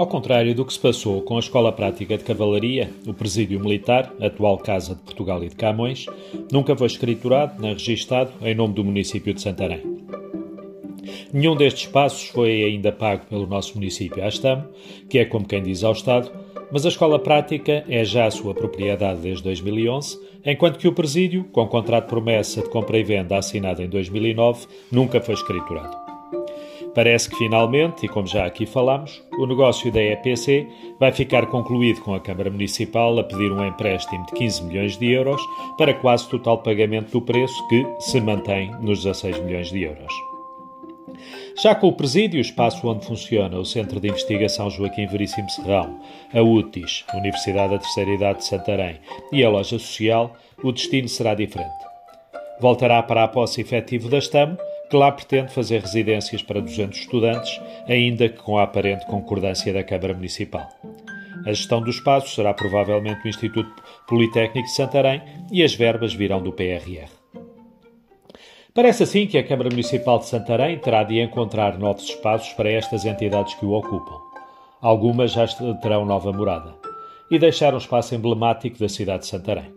Ao contrário do que se passou com a Escola Prática de Cavalaria, o Presídio Militar, atual Casa de Portugal e de Camões, nunca foi escriturado nem registado em nome do município de Santarém. Nenhum destes passos foi ainda pago pelo nosso município Astamo, que é como quem diz ao Estado, mas a escola prática é já a sua propriedade desde 2011, enquanto que o presídio, com contrato de promessa de compra e venda assinado em 2009, nunca foi escriturado. Parece que finalmente, e como já aqui falámos, o negócio da EPC vai ficar concluído com a Câmara Municipal a pedir um empréstimo de 15 milhões de euros para quase total pagamento do preço que se mantém nos 16 milhões de euros. Já com o presídio, o espaço onde funciona o Centro de Investigação Joaquim Veríssimo Serrão, a UTIS, Universidade da Terceira Idade de Santarém, e a loja social, o destino será diferente. Voltará para a posse efetivo da STAM, que lá pretende fazer residências para 200 estudantes, ainda que com a aparente concordância da Câmara Municipal. A gestão do espaço será provavelmente do Instituto Politécnico de Santarém e as verbas virão do PRR. Parece assim que a Câmara Municipal de Santarém terá de encontrar novos espaços para estas entidades que o ocupam. Algumas já terão nova morada e deixar um espaço emblemático da cidade de Santarém.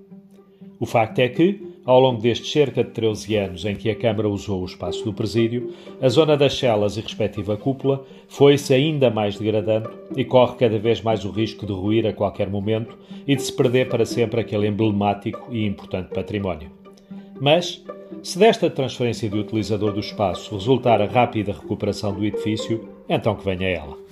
O facto é que, ao longo destes cerca de 13 anos em que a Câmara usou o espaço do presídio, a zona das celas e respectiva cúpula foi-se ainda mais degradando e corre cada vez mais o risco de ruir a qualquer momento e de se perder para sempre aquele emblemático e importante património. Mas, se desta transferência de utilizador do espaço resultar a rápida recuperação do edifício, então que venha ela.